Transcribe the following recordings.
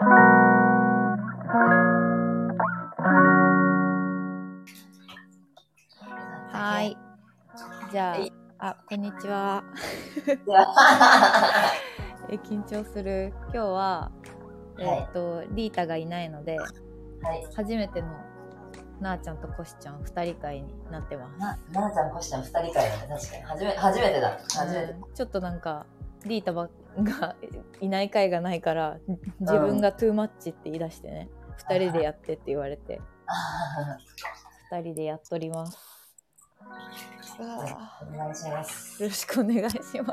はーい。じゃはいあ、あ、こんにちは。え、緊張する。今日は、いえっと、リータがいないので、はい。初めてのなあちゃんとこしちゃん二人会になってます。な、ななちゃん、こしちゃん、二人会だね。確かに。初め、初めてだ。初めて。うんちょっとなんか、リータばがいない会がないから、自分がトゥーマッチって言い出してね、二人でやってって言われて、二人でやっとります。お願いします。よろしくお願いします。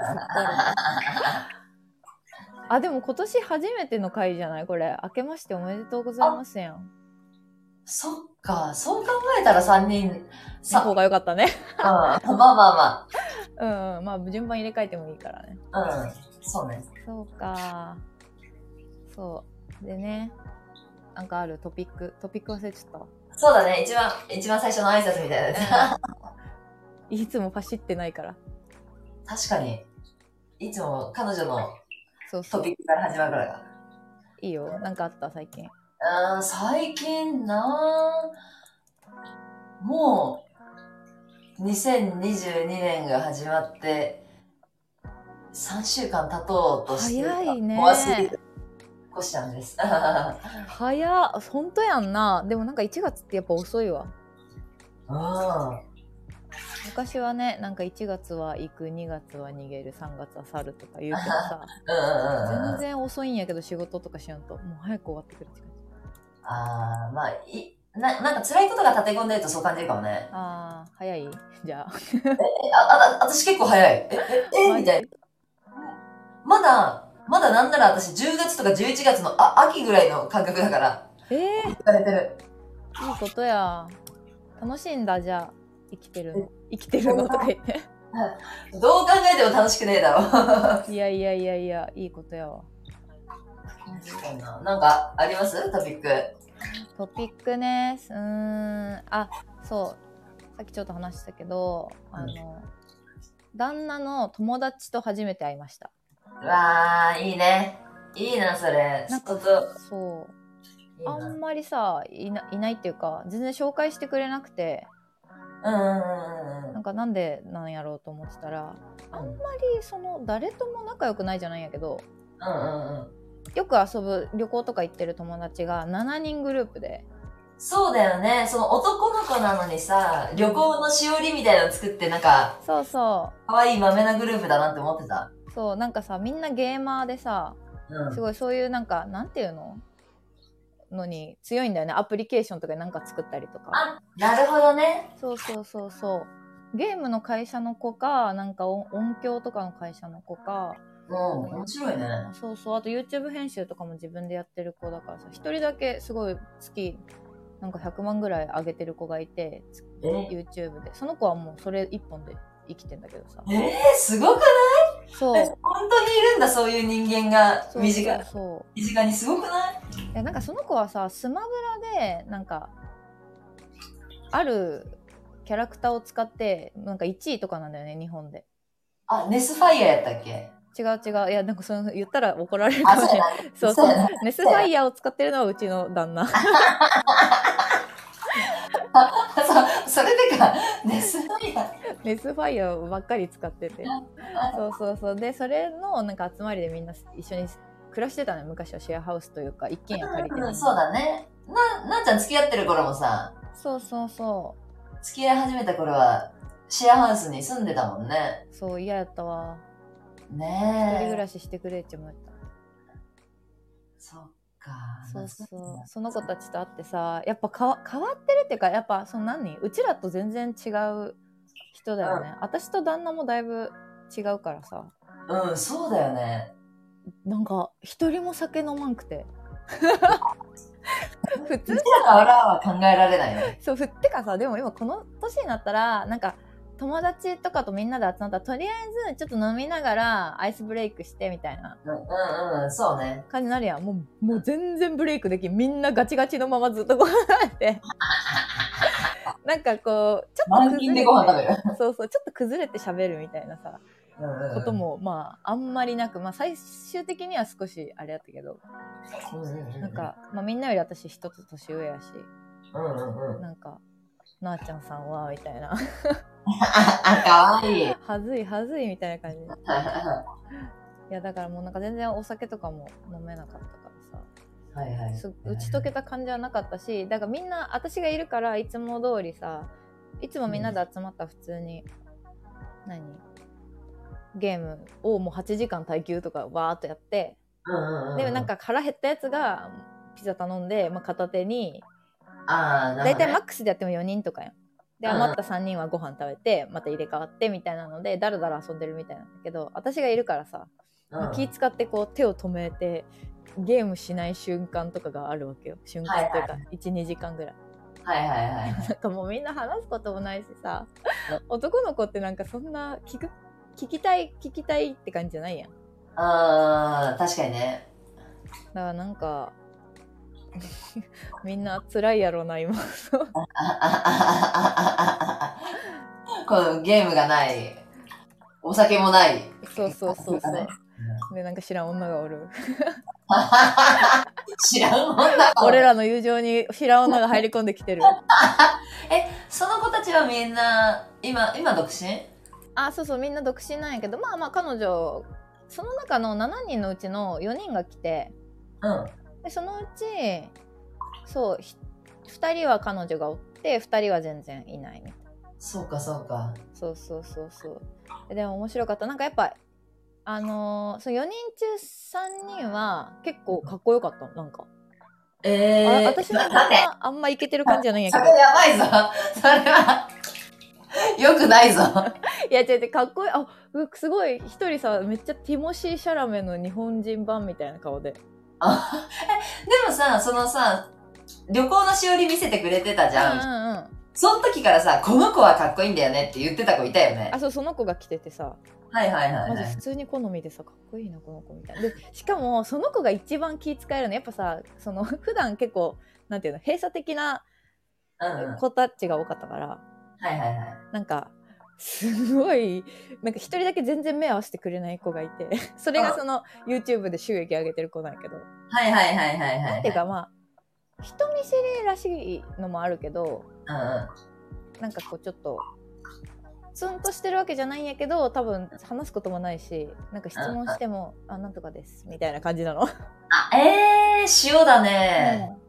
あ、でも今年初めての回じゃない？これ。明けましておめでとうございますやん。そっか、そう考えたら三人、のさ、方が良かったね。うん、まあまあうん、うん、まあ順番入れ替えてもいいからね。まあ。うん、そうね。そうか。そう。でね、なんかあるトピック。トピック忘れちゃったわ。そうだね。一番、一番最初の挨拶みたいなやつ。いつもパシってないから。確かに。いつも彼女のそうそうトピ。ックから始まるからが。いいよ。なんかあった？最近。うん、最近なぁもう、2022年が始まって、3週間経とうとしてる早いね怖すぎる。こしちゃんです。早っ。ほんとやんな。でもなんか1月ってやっぱ遅いわ。うん。昔はねなんか1月は行く2月は逃げる3月は去るとか言うけどさ。全然遅いんやけど仕事とかしやんともう早く終わってくるって感じああ、まあ、い、な、なんか辛いことが立て込んでるとそう感じるかもね。あー早い？じゃあ。え、あ、あ、私結構早い。え、え、え、みたいな。まだ、まだなんなら私10月とか11月の、あ、秋ぐらいの感覚だから、えー、疲れてる。いいことや。楽しいんだじゃあ。生きてるの。生きてるの？とか言って。どう考えても楽しくねえだろ。いやいやいやいやいいことやわ。なんかあります？トピック。トピックねうーん。あそう。さっきちょっと話したけどあの、旦那の友達と初めて会いました。うわー、いいね。いいな、それ。なんかそう。あんまりさいないないっていうか全然紹介してくれなくて。うんなんかなんでなんやろうと思ってたらあんまりその誰とも仲良くないじゃないんやけどうんうんうん。よく遊ぶ旅行とか行ってる友達が7人グループでそうだよね。その男の子なのにさ、旅行のしおりみたいなの作って、なんか、そうそ可愛い豆なグループだなって思ってた。うそうなんかさみんなゲーマーでさうん。すごいそういうなんかなんていうの？のに強いんだよねアプリケーションとかでなんか作ったりとかあ、なるほどね。そうそうそうそうゲームの会社の子かなんか音音響とかの会社の子かうん、面白いね。そうそう。あと YouTube 編集とかも自分でやってる子だからさ一人だけすごい月なんか100万ぐらい上げてる子がいてえ？YouTube で。その子はもうそれ一本で生きてんだけどさ。えー、すごくない？そう。え本当にいるんだ、そういう人間が。身近そう身近に。すごくない？いやなんかその子はさスマブラでなんかあるキャラクターを使ってなんか1位とかなんだよね日本で。あ、ネスファイヤーやったっけ？違う違う。いやなんかその言ったら怒られるかあ、もしれない。そう。そうネスファイヤーを使ってるのはうちの旦那。そう、それでか、ネスファイヤー。ネスファイヤーばっかり使ってて。そうそうそう。でそれのなんか集まりでみんな一緒に暮らしてたのよ。昔はシェアハウスというか一軒家借りてうん、そうだね。な、なっちゃん付き合ってる頃もさ、そうそうそ付き合い始めた頃は、シェアハウスに住んでたもんね。うそう嫌やったわ一人暮。らししてくれって思ったそっか。そうそうその子たちと会ってさやっぱかわ変わってるっていうかやっぱその何？うちらと全然違う人だよね、私と旦那もだいぶ違うからさうん、そうだよね。なんか一人も酒飲まんくて普通 うちらからは考えられないね。そうふってかさでも今この年になったらなんか友達とかとみんなで集まったらとりあえずちょっと飲みながらアイスブレイクしてみたいなうんうんうん、そうね。感じになるやんもうもう全然ブレイクできんみんなガチガチのままずっとご飯食べて なんかこうちょっと満勤でご飯食べる。そうそうちょっと崩れて喋るみたいなさことも、まあ、あんまりなく、まあ、最終的には少しあれやったけど、なんか、まあ、みんなより私一つ年上やし、うんうんうん。なんか、なあちゃんさんは、みたいな。あ、かわいい。はずい、はずい、みたいな感じ。いや、だからもうなんか全然お酒とかも飲めなかったからさ。はいはい。す打ち解けた感じはなかったしだからみんな私がいるからいつも通りさいつもみんなで集まったら普通に、何？ゲームをもう8時間耐久とかわーっとやって、うんうんうん。でなん、か腹減ったやつがピザ頼んで、まあ、片手にああ、な大体マックスでやっても4人とかやん。でうん余った3人はご飯食べてまた入れ替わってみたいなのでだらだら遊んでるみたいなんだけど私がいるからさ、まあ気使ってこう手を止めてゲームしない瞬間とかがあるわけよ瞬間というかは12時間ぐらい。はいはいはい。なんかもうみんな話すこともないしさう男の子ってなんかそんな聞く聞きたい聞きたいって感じじゃないやんだああ、確かにね。からなんかみんな辛いやろな今。このゲームがない。お酒もない。そうそうそうそう。でなんか知らん女がおる。知らん女が俺らの友情に知らん女が入り込んできてる。え、その子たちはみんな、今、今独身？あそうそうみんな独身なんやけどまあまあ彼女その中の7人のうちの4人が来て。うん。でそのうちそうひ2人は彼女がおって2人は全然いないみたいな。そうかそうか。そうそうそうそう。ででも面白かった。なんかやっぱあのーその4人中3人は結構かっこよかった。なんか、えー、あ私のななんであんまいけてる感じじゃないんやけそどれやばいぞ。それは、よくないぞ。いや違う違うかっこいい。あうすごい。一人さめっちゃティモシー・シャラメの日本人版みたいな顔ででもさ、そのさ、旅行のしおり見せてくれてたじゃん。うんうんうんその時からさ、この子はかっこいいんだよねって言ってた子いたよねあ。そうその子が来ててさはいはいはい、はい普。通に好みでさかっこいいなこの子みたいなでしかもその子が一番気使えるのやっぱさその 普段結構なんていうの閉鎖的なうんうん。はい子たちが多かったからはいはい。なんかすごいなんか一人だけ全然目合わせてくれない子がいて それがその YouTube で収益上げてる子なんやけどはいはいはいはいはい。てかまあ人見知りらしいのもあるけどうんうん。なんかこうちょっとツンとしてるわけじゃないんやけど多分話すこともないしなんか質問しても「あなんとかです」みたいな感じなの。あ、えー、塩だね。うん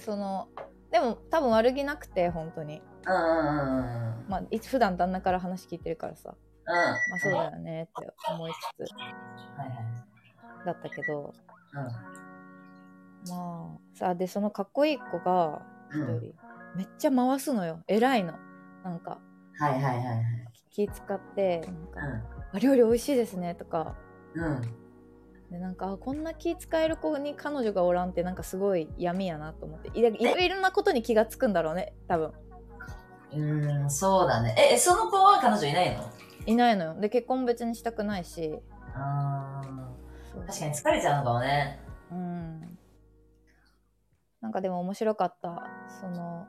そのでも多分悪気なくて本当にうんうんうんうん。まあい普段旦那から話聞いてるからさ。うん。まあそうだよねって思いつつ。はいはい。だったけど。うん。まあさでそのかっこいい子が一人、うん。めっちゃ回すのよ。偉いの。なんか。はいはいはいはい。気使ってなんか、うあ料理美味しいですねとか。ん。うん。でなんかあこんな気使える子に彼女がおらんってなんかすごい闇やなと思って。いいろいろなことに気がつくんだろうね多分うーん、そうだね。え、その子は彼女いないの？いないのよで結婚別にしたくないしあ確かに疲れちゃうのかもね。うんなんかでも面白かったその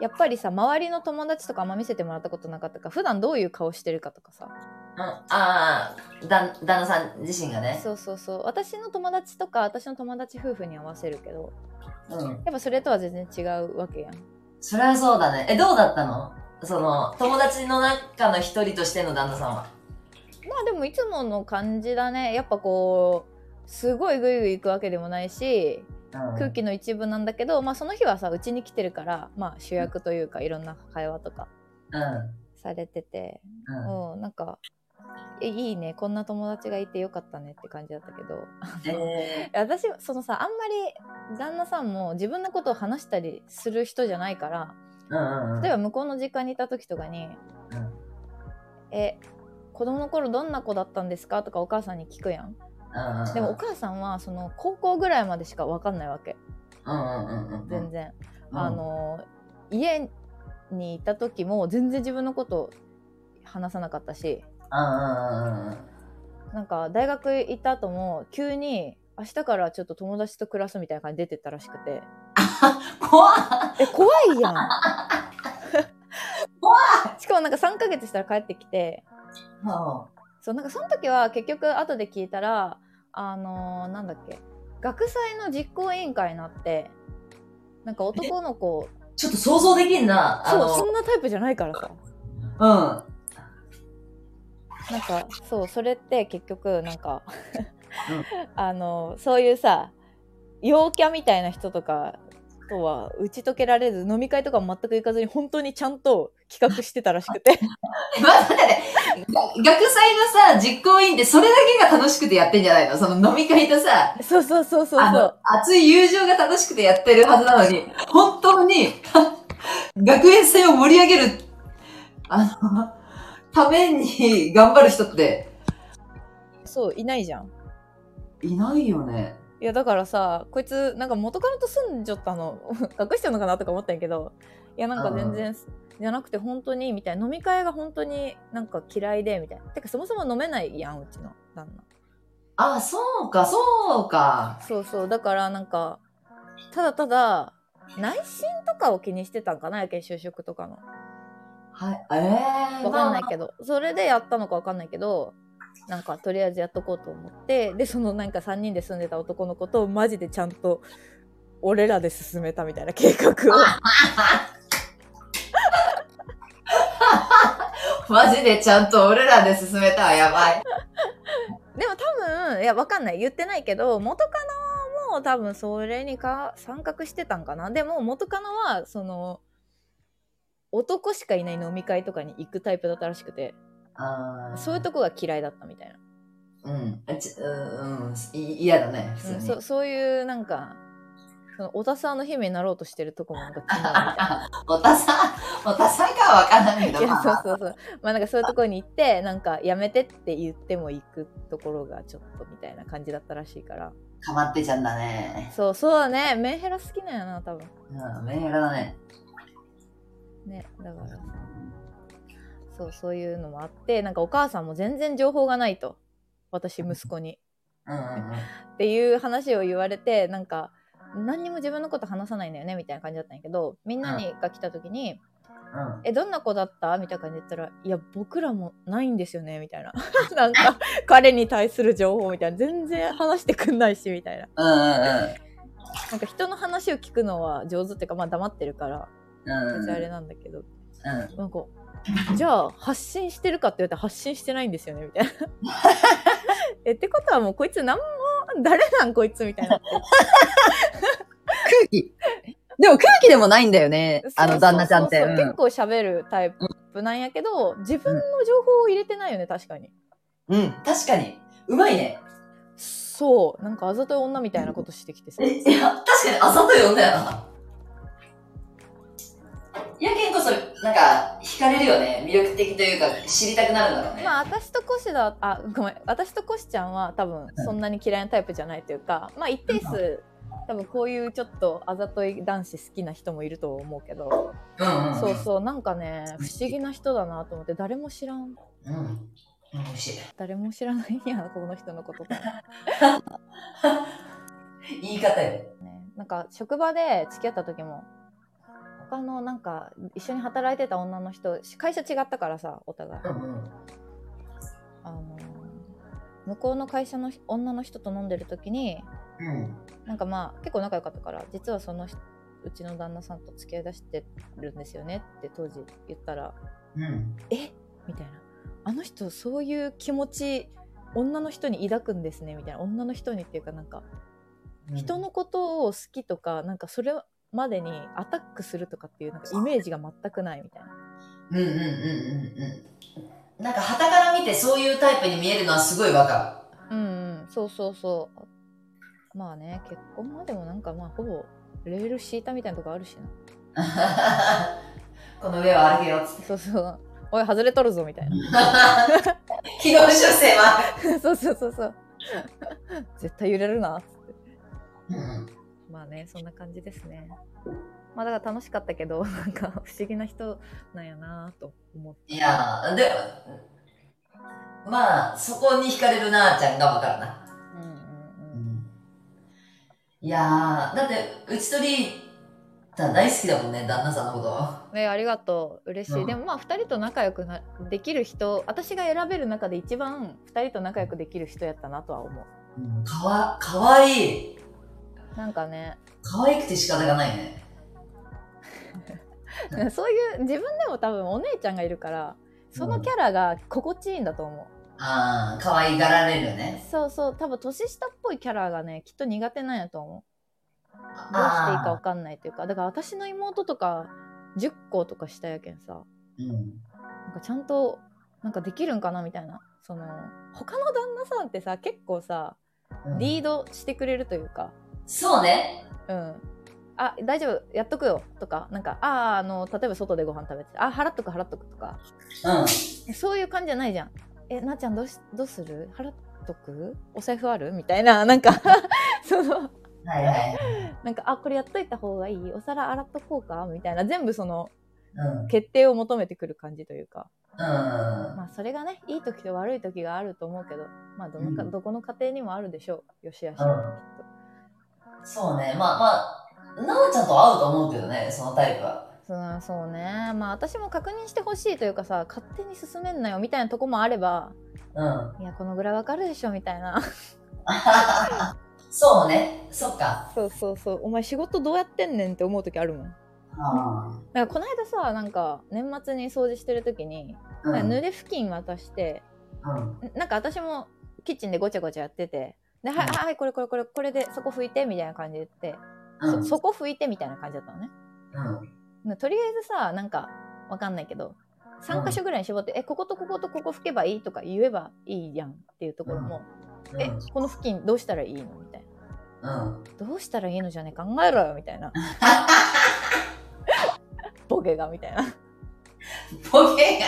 やっぱりさ周りの友達とかあんま見せてもらったことなかったから普段どういう顔してるかとかさうん。ああ、だ旦那さん自身がね。そうそうそう私の友達とか私の友達夫婦に合わせるけどうん。やっぱそれとは全然違うわけやんそれはそうだね。え、どうだったの？その、友達の中の一人としての旦那さんは。まあでもいつもの感じだねやっぱこうすごいグイグイ行くわけでもないしうん空気の一部なんだけど、まあその日はさうちに来てるからまあ主役というかいろんな会話とかうん。されててうん。うんなんかえいいねこんな友達がいてよかったねって感じだったけどえ 私そのさあんまり旦那さんも自分のことを話したりする人じゃないからー、うんうんうん。例えば向こうの実家にいた時とかにうん「え子供の頃どんな子だったんですか?」とかお母さんに聞くやんうんうんうん。でもお母さんはその高校ぐらいまでしか分かんないわけうんうんうんうん。全然、うん。あの家にいた時も全然自分のこと話さなかったし。なんか大学行った後も急に明日からちょっと友達と暮らすみたいな感じで出てったらしくて。怖っ。え怖いやん。怖しかもなんか3ヶ月したら帰ってきて。うんそうなんかその時は結局後で聞いたらあのーなんだっけ。学祭の実行委員会になってなんか男の子。ちょっと想像できんな。あそうの、そんなタイプじゃないからさ。うん。なんかそうそれって結局なんか、うん。あのそういうさ陽キャみたいな人とかとは打ち解けられず飲み会とかも全く行かずに本当にちゃんと企画してたらしくて。学祭のさ、実行委員ってそれだけが楽しくてやってんじゃないの？その飲み会とさ、そうそうそうそうあのそう、熱い友情が楽しくてやってるはずなのに、本当に、学園祭を盛り上げる、あの、ために頑張る人って、そういないじゃん。いないよね。いやだからさこいつなんか元カノと住んじゃったの。隠してるのかなとか思ったんやけど。いやなんか全然じゃなくて本当にみたいな。飲み会が本当になんか嫌いでみたいな。てかそもそも飲めないやんうちの旦那。あ、そうか、そうか。そうそうだからなんかただただ内心とかを気にしてたんかなやけん就職とかのはい、ええー。わかんないど。けどそれでやったのかわかんないけどなんかとりあえずやっとこうと思ってでそのなんか3人で住んでた男の子とマジでちゃんと俺らで進めたみたいな計画を マジでちゃんと俺らで進めたわ、やばい。でも多分いやわかんない言ってないけど元カノも多分それにか参画してたんかなでも元カノはその男しかいない飲み会とかに行くタイプだったらしくてあー。そういうとこが嫌いだったみたいな、うん。あちうん、うん、だね、普通うん、に。そそういうなんかその小田さんの姫になろうとしてるとこもなんか気になるみたいな。おたさん、おたさんかはわかんないけど、いそうそうそう。まあなんかそういうところに行ってなんかやめてって言っても行くところがちょっとみたいな感じだったらしいから。かまってちゃんだね。そうそうだね。メンヘラ好きなんやな多分。うん、メンヘラだね。ねだからさ。そうそういうのもあってなんかお母さんも全然情報がないと。私息子に。っていう話を言われてなんか何にも自分のこと話さないんだよねみたいな感じだったんやけどみんなにが来た時にうん「えどんな子だった?」みたいな感じで言ったら「いや僕らもないんですよね」みたいな。なんか彼に対する情報みたいな。全然話してくんないしみたいな。なんか人の話を聞くのは上手っていうかまあ黙ってるからうん。別にあれなんだけどうん。なんか、じゃあ発信してるかって言われたら発信してないんですよねみたいな。えってことはもうこいつ何も誰なんこいつみたいな。空気。でも空気でもないんだよね。あの旦那ちゃんって。結構喋るタイプなんやけど、自分の情報を入れてないよね確かに。うん、確かに。うまいね。そうなんかあざとい女みたいなことしてきてさ。え、いや、確かにあざとい女やな。やけんこそ、なんか、惹かれるよね。魅力的というか、知りたくなるんだろうね。まあ私とコシだあごめん私とコシちゃんは多分そんなに嫌いなタイプじゃないというか、まあ一定数多分こういうちょっとあざとい男子好きな人もいると思うけど、うんうん。そうそうなんかね不思議な人だなと思って誰も知らんうん。誰も知らないんやこの人のことか、言い方よ。ね、なんか職場で付き合った時も他のなんか一緒に働いてた女の人会社違ったからさお互い。あの向こうの会社の女の人と飲んでる時にうん。なんかまあ結構仲良かったから実はその人うちの旦那さんと付き合いだしてるんですよねって当時言ったらうん。え？みたいなあの人そういう気持ち女の人に抱くんですねみたいな女の人にっていうかなんか人のことを好きとかなんかそれまでにアタックするとかっていうなんかイメージが全くないみたいなうんうんうんうんうん。なんか、旗から見てそういうタイプに見えるのはすごいわかうんうんそうそうそうまあね結婚までもなんかまあほぼレール敷いたみたいなとこあるしなる。この上は歩けよっつって。そうそうおい外れとるぞみたいな軌道修正は。そうそうそうそう絶対揺れるなっつってうん。まあねそんな感じですね。まあだから楽しかったけど なんか不思議な人なんやなと思っていやー、でも、まあ、そこに惹かれるなーちゃんがわかるな。うんうんうん。いやー、だって、うちとりだ大好きだもんね、旦那さんのこと。えありがとう。嬉しい、うん。でもまあ2人と仲良くなできる人私が選べる中で一番2人と仲良くできる人やったなとは思う。うんかわ、かわいい。なんかね。かわいくて仕方がないね。そういう自分でも多分お姉ちゃんがいるからそのキャラが心地いいんだと思う、ああ、かわいがられるね。そうそう多分年下っぽいキャラがねきっと苦手なんやと思う。どうしていいかあ分かんないというかだから私の妹とか10個とか下やけんさ。ーうん。なんかちゃんとなんかできるんかなみたいな。その他の旦那さんってさ結構さうん。リードしてくれるというかそうね。うん。あ大丈夫。やっとくよ。とかなんかあああの例えば外でご飯食べてあ払っとく払っとくとか。うん。そういう感じじゃないじゃん。えなっちゃんどうしどうする？払っとく？お財布ある？みたいな。なんか そのはいはい。なんかあこれやっといた方がいい？お皿洗っとこうか？みたいな。全部そのうん。決定を求めてくる感じというか。うん。まあそれがねいい時と悪い時があると思うけどまあどのか、うん。どこの家庭にもあるでしょう。よしあしはうんそうね。まあまあ、なおちゃんと合うと思うけどね、そのタイプは。そうそうねまあ私も確認してほしいというかさ勝手に進めんなよみたいなとこもあればうん。いやこのぐらいわかるでしょみたいな そうね。そっか。そうそうそうお前仕事どうやってんねんって思う時あるもんあだからこの間さなんか年末に掃除してる時に、ーうん。濡れ布巾渡してうん。なんか私もキッチンでごちゃごちゃやっててで、はいうんはいこれこれこれこれでそこ拭いてみたいな感じで言って、うん。そそこ拭いてみたいな感じだったのねうん。でとりあえずさなんかわかんないけど3箇所ぐらいに絞って、えこことこことここ拭けばいいとか言えばいいやんっていうところも、うん。えこの布巾どうしたらいいのみたいうん。などうしたらいいのじゃね考えろよみたいな ボケがみたいなっボケが。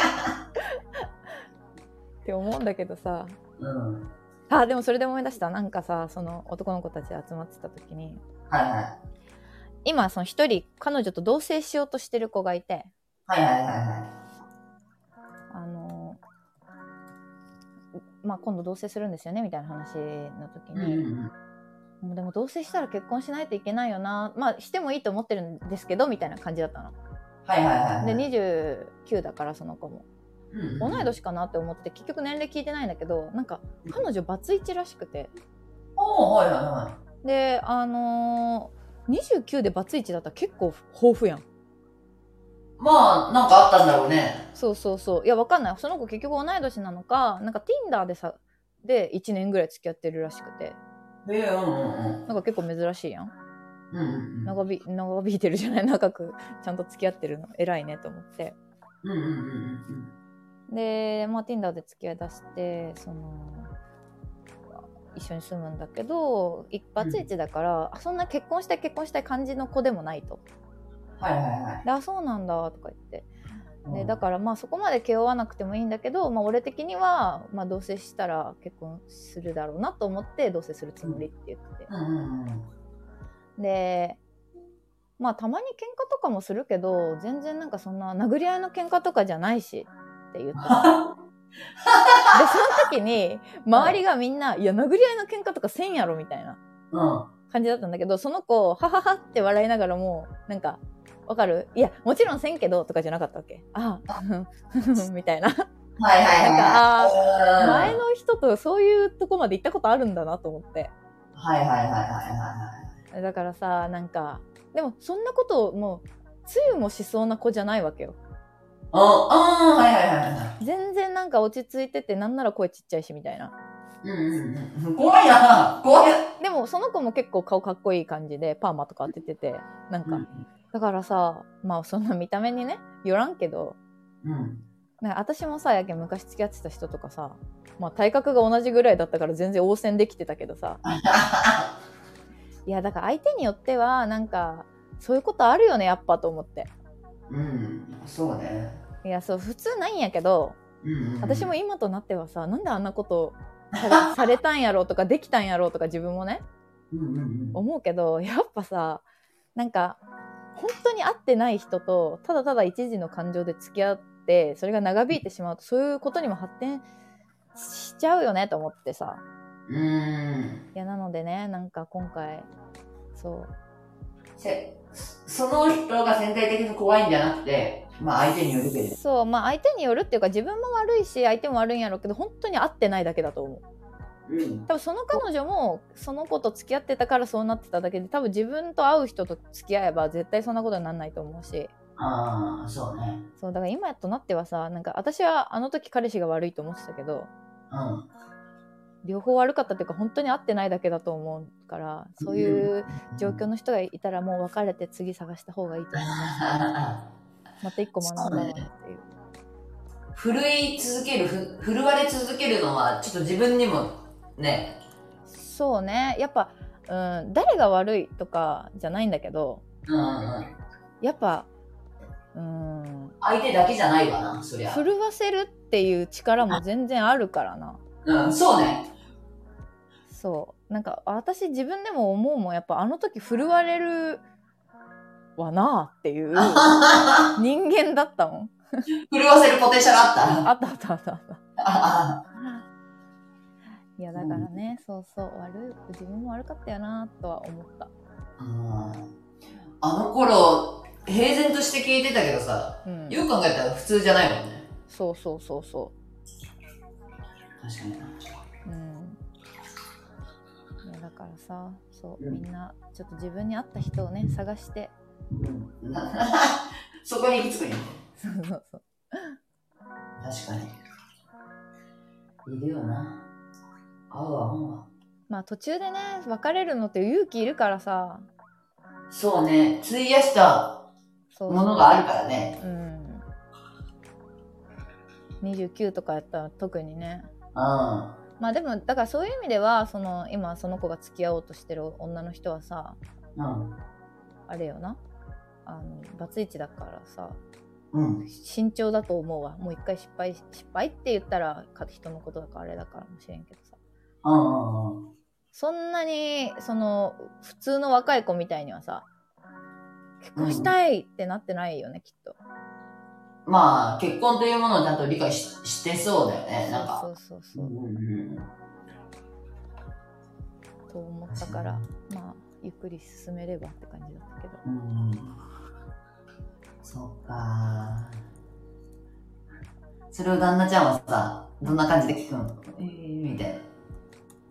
て思うんだけどさうん。あでもそれで思い出したなんかさその男の子たちで集まってた時にはいはい。今その一人彼女と同棲しようとしてる子がいてはいはいはいはあのまあ今度同棲するんですよねみたいな話の時い。に、うん。もうでも同棲したら結婚しないといけないよなまあしてもいいと思ってるんですけどみたいな感じだったの。はいはいはいはい。で29だからその子もうん同い年かなって思って結局年齢聞いてないんだけどなんか彼女バツイチらしくて。はいはいはであのー、29でバツイチだったら結構豊富やん。い。まあ、なんかあったんだろうね。そうそうそう。いやわかんない。その子結局同い年なのかなんか Tinder でさで1年ぐらい付き合ってるらしくて。へえ、うんうんうん。なんか結構珍しいやん。うんうんうん。長び長引いてるじゃない？長くちゃんと付き合ってるの。偉いねと思って。うんうんうんうんで、まあ、Tinder で付き合いだしてその一緒に住むんだけど一発一だから、あそんな結婚したい結婚したい感じの子でもないと。はいはいはい。であそうなんだとか言ってでうんだからまあそこまで気負わなくてもいいんだけど、まあ、俺的には、まあ、同棲したら結婚するだろうなと思って同棲するつもりって言ってうん。でまあたまに喧嘩とかもするけど全然なんかそんな殴り合いの喧嘩とかじゃないしって言ってた。でその時に周りがみんな「いや殴り合いの喧嘩とかせんやろ」みたいなうん。感じだったんだけどその子「ははは」って笑いながらもなんか「わかる？いやもちろんせんけど」とかじゃなかったわけ。ああ みたいな。はいはいはいはい。うん。前の人とそういうとこまで行ったことあるんだなと思って。はいはいはいはいはいはだからさなんかでもそんなことをもうつゆもしそうな子じゃないわけよい。うん、うん、はいはいはいはい。全然なんか落ち着いててなんなら声ちっちゃいしみたいなうんうんうん。怖いな怖い。でもその子も結構顔かっこいい感じでパーマとか当てててなんか、だからさまあそんな見た目にねよらんけどうん。なんか私もさやけん昔付き合ってた人とかさまあ体格が同じぐらいだったから全然応戦できてたけどさ いやだから相手によってはなんかそういうことあるよねやっぱと思ってうん。そうね。いやそう普通ないんやけどうんうん。私も今となってはさなんであんなことされされたんやろうとかできたんやろうとか自分もねうんうんうん。思うけどやっぱさなんか本当に会ってない人とただただ一時の感情で付き合ってそれが長引いてしまうとそういうことにも発展しちゃうよねと思ってさうん。いやなのでねなんか今回そうせ、その人が全体的に怖いんじゃなくて、まあ相手によるけれど。そうまあ相手によるっていうか自分も悪いし相手も悪いんやろうけど本当に合ってないだけだと思ううん。多分その彼女もその子と付き合ってたからそうなってただけで多分自分と会う人と付き合えば絶対そんなことにならないと思うしああ、そうね。そうだから今となってはさなんか私はあの時彼氏が悪いと思ってたけどうん。両方悪かったっていうか本当に合ってないだけだと思うからそういう状況の人がいたらもう別れて次探した方がいいと思いますまた一個学んだなっていう。震い続ける、ふ震われ続けるのは、ちょっと自分にも、ね、そうね。やっぱ、うん、誰が悪いとかじゃないんだけどうんうん。やっぱうん。相手だけじゃないわな、そりゃ。震わせるっていう力も全然あるからな。うん、そうね。そう。なんか私自分でも思うもん。やっぱあの時震われるわなあっていう人間だったもん。震わせるポテンシャルあった。あったあったあったあった。あいやだからね、そうそう。悪い自分も悪かったよなとは思った。うんあの頃、平然として聞いてたけどさ、うん。よく考えたら普通じゃないもんね。そうそうそうそ確かにからさそううんみんなちょっと自分に合った人をね探してうん そこに行き着くんやね。そうそうそう確かに。いるよな。合うわ、ほんわ。まあ途中でね別れるのって勇気いるからさそうね、費やしたものがあるからね。うん29とかやったら特にねうん。まあでもだからそういう意味ではその今その子が付き合おうとしてる女の人はさうん。あれよなあのバツイチだからさうん。慎重だと思うわもう一回失敗失敗って言ったらか人のことだからあれだからもしれんけどさうん。そんなにその普通の若い子みたいにはさ結婚したいってなってないよね、きっとまあ、結婚というものをちゃんと理解ししてそうだよね、なんか。そうそうそうう、んうんと思ったからまあゆっくり進めればって感じだったけどうん。うん。そうか。それを旦那ちゃんはさ、どんな感じで聞くの？えー、みたい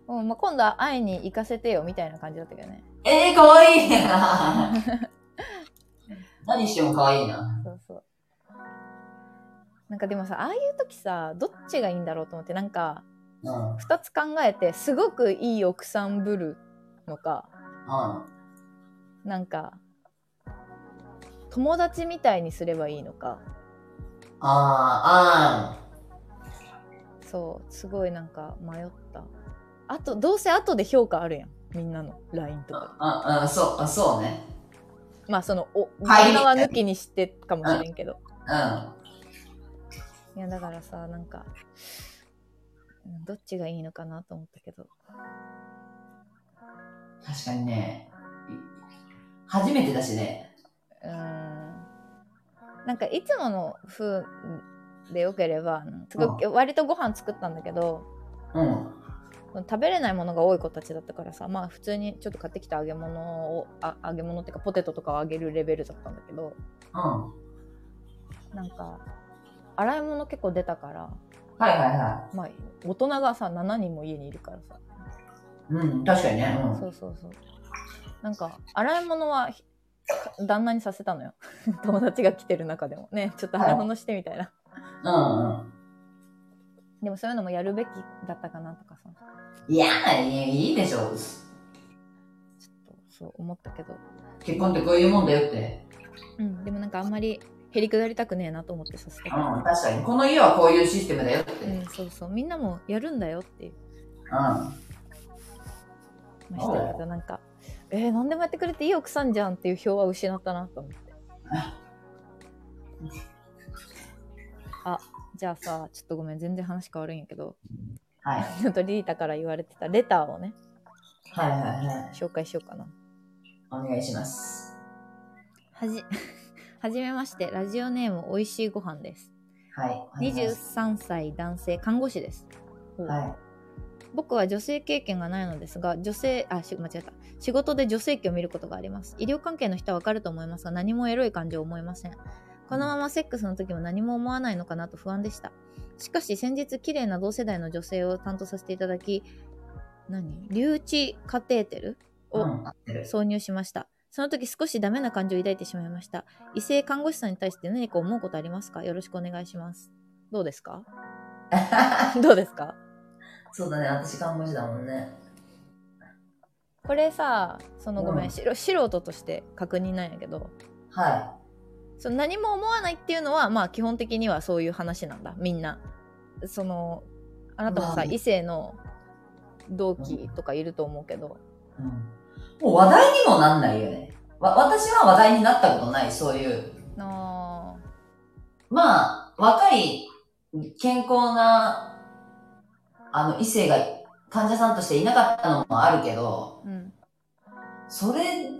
な。うんまあ、今度は会いに行かせてよみたいな感じだったけどねえー、かわいいな何してもかわいいな。そうそうなんかでもさああいう時さどっちがいいんだろうと思ってなんかうん。うん。2つ考えてすごくいい奥さんぶるのかなんか友達みたいにすればいいのかあー、そうすごいなんか迷ったあとどうせ後で評価あるやんみんなの LINE とかあん。あ、あ、そう、あ、そうね。まあそのおはい抜きにしてかもしれんけどうん。いやだからさなんかうんどっちがいいのかなと思ったけど確かにね。い初めてだしね。うーんなんかいつもの風でよければすごい割とご飯作ったんだけどうん。食べれないものが多い子たちだったからさまあ普通にちょっと買ってきた揚げ物をあ揚げ物っていうかポテトとかを揚げるレベルだったんだけどうん。なんか洗い物結構出たからはいはいはまあ大人がさ7人も家にいるからさ、い。うん、確かにね。うん。そうそうそうなんか洗い物はひ旦那にさせたのよ 友達が来てる中でもねちょっと洗い物してみたいなうんうん。でもそういうのもやるべきだったかなとかさいやいいいいでしょ。ちょっとそう思ったけど結婚ってこういうもんだよって。うんでもなんかあんまりへりくだりたくねえなと思ってさせたうん、か確かに。この家はこういうシステムだよって。ら、うん、そうそうみんなもやるんだよって。まあしたけどなんかえー、何でもやってくれていい奥さんじゃんっていう票は失ったなと思って あじゃあさちょっとごめん全然話変わるんやけどはい。ちょっとリータから言われてたレターをねはいはいはい。紹介しようかなお願いします。はじはじめましてラジオネームおいしいご飯ですはい。お願いします23歳男性看護師です、はい。僕は女性経験がないのですが、女性、あ、し間違えた。仕事で女性器を見ることがあります。医療関係の人はわかると思いますが、何もエロい感情を思いません。このままセックスの時も何も思わないのかなと不安でした。しかし先日、綺麗な同世代の女性を担当させていただき、何？留置カテーテルを挿入しました。その時少しダメな感情を抱いてしまいました。異性看護師さんに対して何か思うことありますか？よろしくお願いします。どうですか？どうですか？そうだね、私看護師だもんね。これさ、そのごめん、うんしろ素人として確認なんやけど、はその何も思わないっていうのは、まあ基本的にはそういう話なんだ、みんな。その、あなたもさ、まあ異性の同期とかいると思うけど、い。うん。もう話題にもなんないよね。わ、私は話題になったことない、そういう。あまあ、若い、健康な、あの、異性が患者さんとしていなかったのもあるけど、ーうん。それ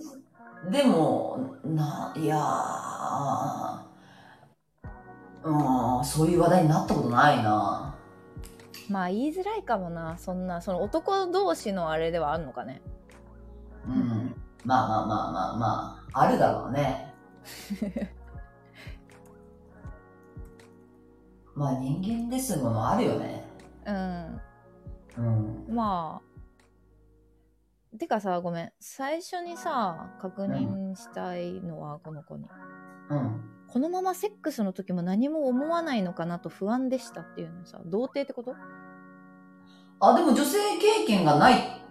でも、な、いやー、うん、そういう話題になったことないな。まあ言いづらいかもな、そんな、その男同士のあれではあるのかね。うん。まあまあまあまあまあ、あるだろうね。まあ人間ですものあるよね。うん。うん。まあ。てかさ、ごめん。最初にさ、確認したいのは、この子に。うん。このままセックスの時も何も思わないのかなと不安でしたっていうのさ、童貞ってこと？あ、でも女性経験がない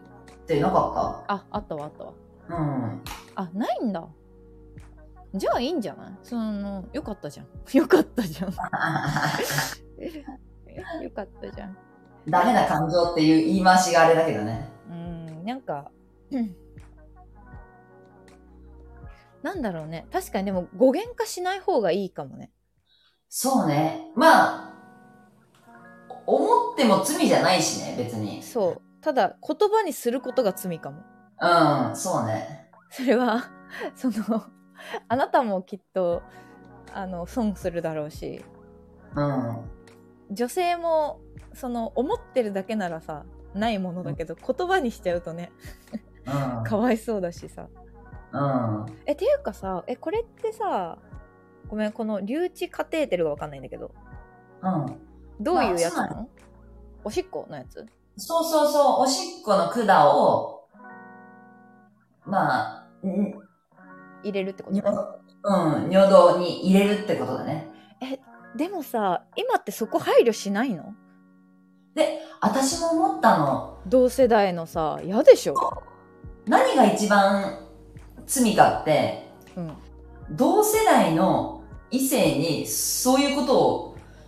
ってなかっあ、あったわ、あったわ。たうん。あ、ないんだ。じゃあいいんじゃない？その、よかったじゃん。よかったじゃん。よかったじゃん。ダメな感情っていう言い回しがあれだけどね。うん、なんか、うんなんだろうね。確かにでも語源化しない方がいいかもね。そうね。まあ、思っても罪じゃないしね、別に。そう。ただ、言葉にすることが罪かも。うん、そうね。それは、その、あなたもきっと、あの、損するだろうし、うん。女性も、その、思ってるだけならさ、ないものだけど、言葉にしちゃうとね、うん。かわいそうだしさ。うん。え、ていうかさ、え、これってさ、ごめん、この留置カテーテルがわかんないんだけど、うん。どういうやつなまあのおしっこのやつ？そうそうそう、おしっこの管を、まあ、ん入れるってことにうん、尿道に入れるってことだね。でもさ、今ってそこ配慮しないの？で、私も思ったの。同世代のさ、嫌でしょ？何が一番罪かって、うん。同世代の異性にそういうことを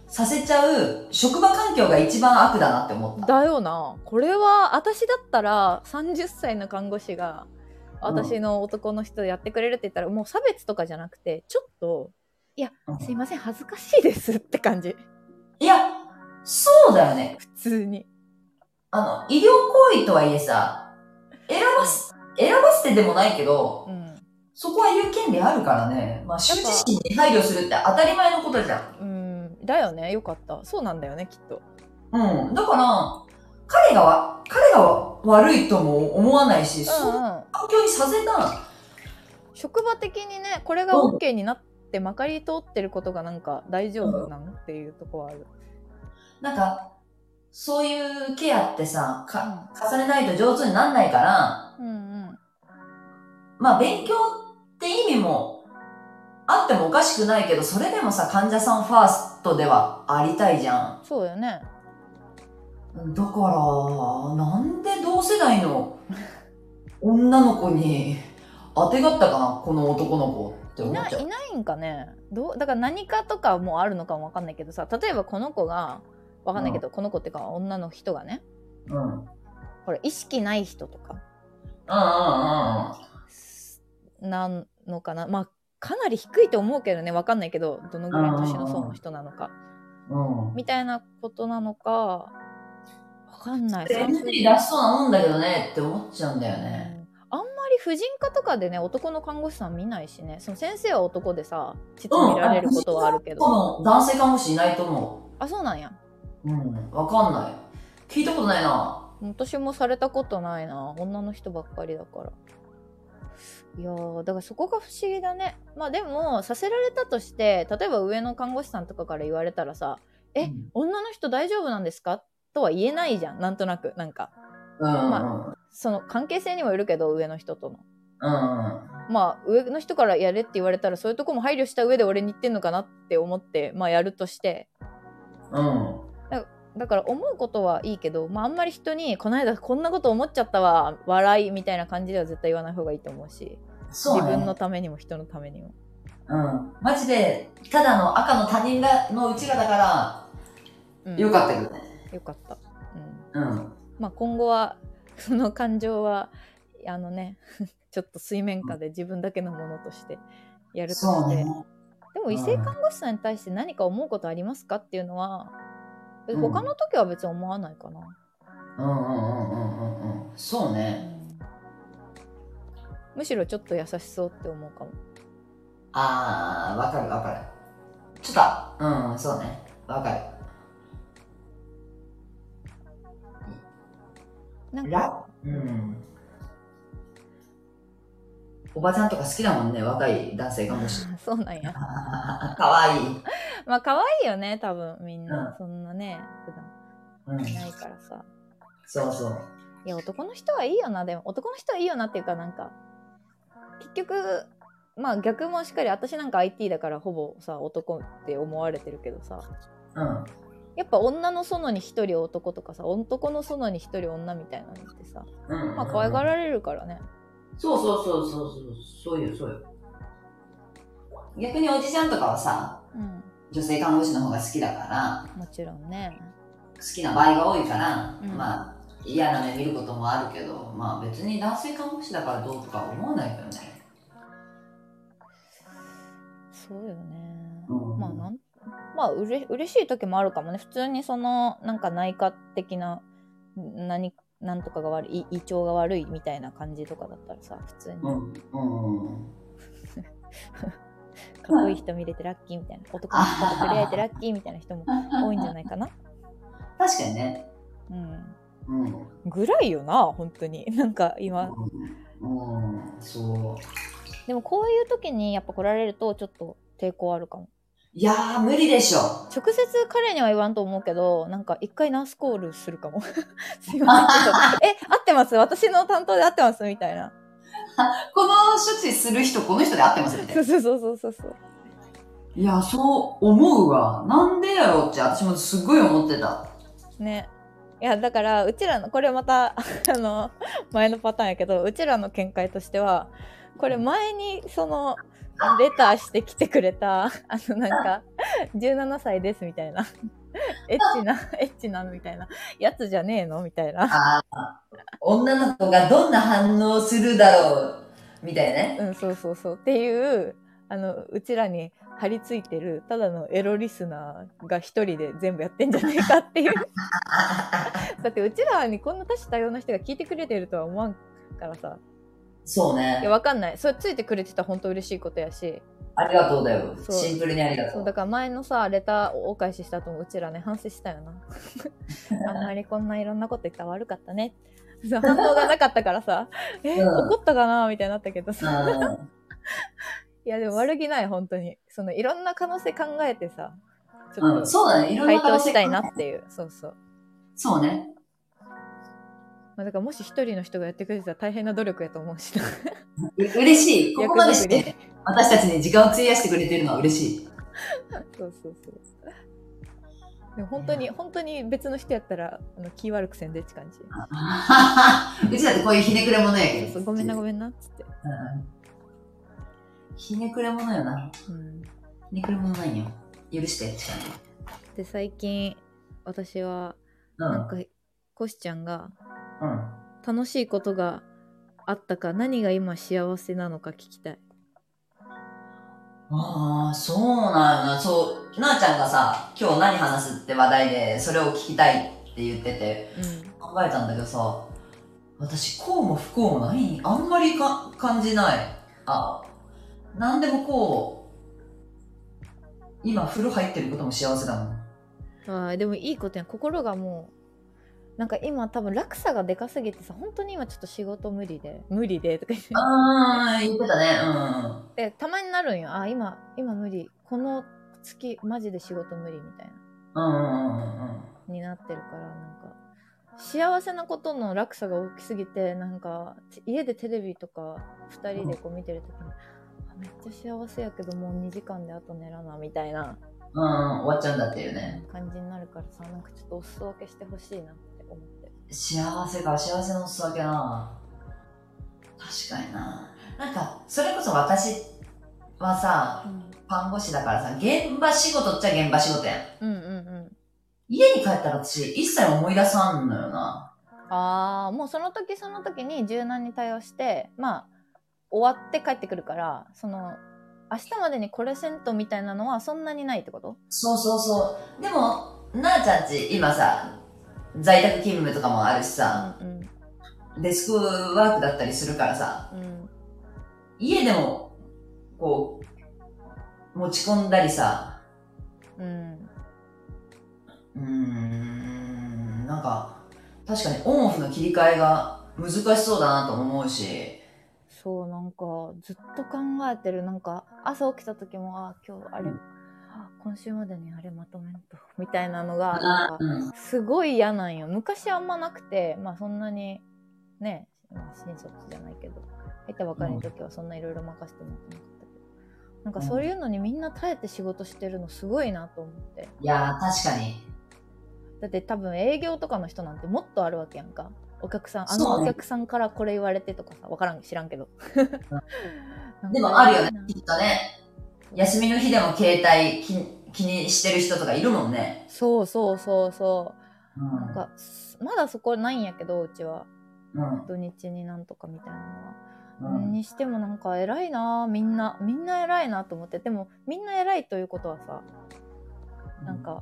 させちゃう職場環境が一番悪だなって思った。だよな。これは、私だったら、30歳の看護師が、私の男の人やってくれるって言ったら、もう差別とかじゃなくて、ちょっと、いや、うんすいません、恥ずかしいですって感じ。いや、そうだよね。普通に。あの、医療行為とはいえさ、選ばす、選ばせてでもないけど、うん。そこは言う権利あるからね。まあ、羞恥心に配慮するって当たり前のことじゃん。うん。だよね。よかった。そうなんだよね、きっと。うん。だから、彼がわ、彼が悪いとも思わないし、そうんうん。環境にさせた、職場的にね、これが OK になってまかり通ってることがなんか大丈夫なんっていうとこはある。なんか、そういうケアってさ、か、重ねないと上手になんないから、うんうん。まあ勉強って意味もあってもおかしくないけど、それでもさ、患者さんファーストではありたいじゃん。そうよね。だから、なんで同世代の女の子に当てがったかな、この男の子ってい思っちゃ。ないないんかねどうだから何かとかもあるのかもわかんないけどさ例えばこの子がわかんないけど、この子っていうか女の人がねうん。うんうんほら意識ない人とかうんなのかなまあかなり低いと思うけどねわかんないけどどのぐらい年の層の人なのかうん。うん。みたいなことなのかわかんないで NG 出しそうなもんだけどねって思っちゃうんだよね。うんあんまり婦人科とかでね男の看護師さん見ないしねその先生は男でさ膣見られることはあるけど、この男性看護師いないと思あそうなんやう。うん。わかんない。聞いたことないな。私もされたことないな女の人ばっかりだからいやーだからそこが不思議だねまあでもさせられたとして例えば上の看護師さんとかから言われたらさえうん女の人大丈夫なんですか？とは言えないじゃんなんとなくなんか。まその関係性にもよるけど上の人との。まあ上の人からやれって言われたらそういうとこも配慮した上で俺に言ってんのかなって思ってまあやるとしてうん。だから思うことはいいけど、まあ、あんまり人にこの間こんなこと思っちゃったわ笑いみたいな感じでは絶対言わない方がいいと思うし。自分のためにも人のためにもうん。マジで、ただの赤の他人がのうちらだから、うんよかったけどね。よかった、うんうん。まあ、今後はその感情はあのね ちょっと水面下で自分だけのものとしてやるとして、そうね。でも異性看護師さんに対して何か思うことありますかっていうのはうん他の時は別に思わないかな、うんうんうんうんうんうん。そうね。むしろちょっと優しそうって思うかもあー、わかるわかる。ちょっと、うん、そうね。わかる。なんラかうん。おばちゃんとか好きだもんね、若い男性看護師。そうなんやかわいい。まあ可愛いよね多分みんな、うんそんなね普段うん。いないからさそうそう。いや男の人はいいよなでも男の人はいいよなっていうかなんか結局まあ逆もしっかり私なんか IT だからほぼさ男って思われてるけどさうん。やっぱ女の園に一人男とかさ男の園に一人女みたいなのってさうん。まあ可愛がられるからねそうそうそうそうそう、そういう、そういう。逆におじちゃんとかはさ、うん。女性看護師の方が好きだから、もちろんね。好きな場合が多いから、うん。まあ、嫌な目見ることもあるけど、まあ別に男性看護師だからどうとか思わないけどね。そうよね、うん。まあなんまあうれ嬉しい時もあるかもね。普通にそのなんか内科的な何なんとかが悪い胃胃腸が悪いみたいな感じとかだったらさ普通にかうん。うん。っこいい人見れてラッキーみたいな男の人と触れ合えてラッキーみたいな人も多いんじゃないかな確かにね。うんうん。ぐらいよな本当に なんか今うん。うん、そう。でもこういう時にやっぱ来られるとちょっと抵抗あるかもいやー、無理でしょ。直接彼には言わんと思うけどなんか一回ナースコールするかも すいませんえ合ってます？私の担当で合ってます？みたいな この処置する人、この人で合ってます？みたいな。そうそうそうそうそういや、そう思うわ。なんでやろって私もすごい思ってた。ねいやだからうちらのこれまた あの前のパターンやけどうちらの見解としてはこれ前にそのレターしてきてくれた あのなんか17歳ですみたいな。エッチなエッチなみたいな。やつじゃねえのみたいな。ああ、女の子がどんな反応するだろう、みたいなね。うんそうそうそう。っていうあのうちらに張り付いてるただのエロリスナーが一人で全部やってんじゃねえかっていう。だってうちらにこんな多種多様な人が聞いてくれてるとは思わんからさそういやね。わかんない。それついてくれてたら本当嬉しいことやし。ありがとうだよ。そう。シンプルにありがとう。そうだから前のさレターをお返しした後もうちらね反省したよな。あんまりこんないろんなこと言ったら悪かったね。そう反応がなかったからさ。え、うん。怒ったかなみたいになったけどさ。うん。いやでも悪気ない本当に。そのいろんな可能性考えてさちょうん、っとそうだね。いろんな回答したいなっていう。そうそう、そうね。まあ、だからもし一人の人がやってくれてたら大変な努力やと思うし 嬉しい。ここまでして、私たちに時間を費やしてくれてるのは嬉しい。そうそうそうでも本当に本当に別の人やったらあの気悪くせんでって感じ うちだってこういうひねくれ者やけど。そうごめんなごめん。なっつって、ひねくれ者よな。うん、ひねくれ者ないよ。許して、しかで最近私はなんか、コシちゃんが。楽しいことがあったか何が今幸せなのか聞きたいああ、そうなんやな。そう、なあちゃんがさ、今日何話すって話題で、それを聞きたいって言ってて、うん考えたんだけどさ、私、こうも不幸もない、あんまりか感じない。あ、なんでもこう、今風呂入ってることも幸せだもん。あーでもいいことやん心がもなんか今多分落差がでかすぎてさ本当に今ちょっと仕事無理で。無理でとか言ってあー、言ってたね。うん。でたまになるんよ。あ今今無理。この月マジで仕事無理みたいな。うんうんうんうん。になってるからなんか。幸せなことの落差が大きすぎてなんかち家でテレビとか2人でこう見てる時に、あめっちゃ幸せやけどもう2時間であと寝らなみたいな。うん、終わっちゃうんだっていうね。感じになるからさなんかちょっとお裾分けしてほしいな思って幸せか、幸せのお裾分けな。確かにな。なんか、それこそ私はさ、看護師だからさ、現場仕事っちゃ現場仕事やん。うんうんうん家に帰ったら私、一切思い出さんのよな。ああもうその時その時に柔軟に対応してまあ終わって帰ってくるからその明日までにこれせんとみたいなのはそんなにないってこと？そうそうそう。でも、なあちゃんち、今さ、在宅勤務とかもあるしさ、うんデスクワークだったりするからさ、うん家でも、こう、持ち込んだりさ、うん。うーん、なんか、確かにオンオフの切り替えが難しそうだなとも思うし、そうなんかずっと考えてる。なんか朝起きた時もあ今日あれ、今週までにあれまとめんとみたいなのがなすごい嫌なんよ。昔あんまなくてまあそんなにねまあ新卒じゃないけど入ったばかりの時はそんないろいろ任せてもらってなかったけど。なんかそういうのにみんな耐えて仕事してるのすごいなと思って。いやー、確かに。だって多分営業とかの人なんてもっとあるわけやんか。お客さんあのお客さんからこれ言われてとかさ分からん知らんけど。でもあるよねな、きっとね。休みの日でも携帯気気にしてる人とかいるもんね。そうそうそうそううん。なんかすまだそこないんやけどうちはうん。土日になんとかみたいなのはうん。にしてもなんか偉いなみんなみんな偉いなと思ってでもみんな偉いということはさなんか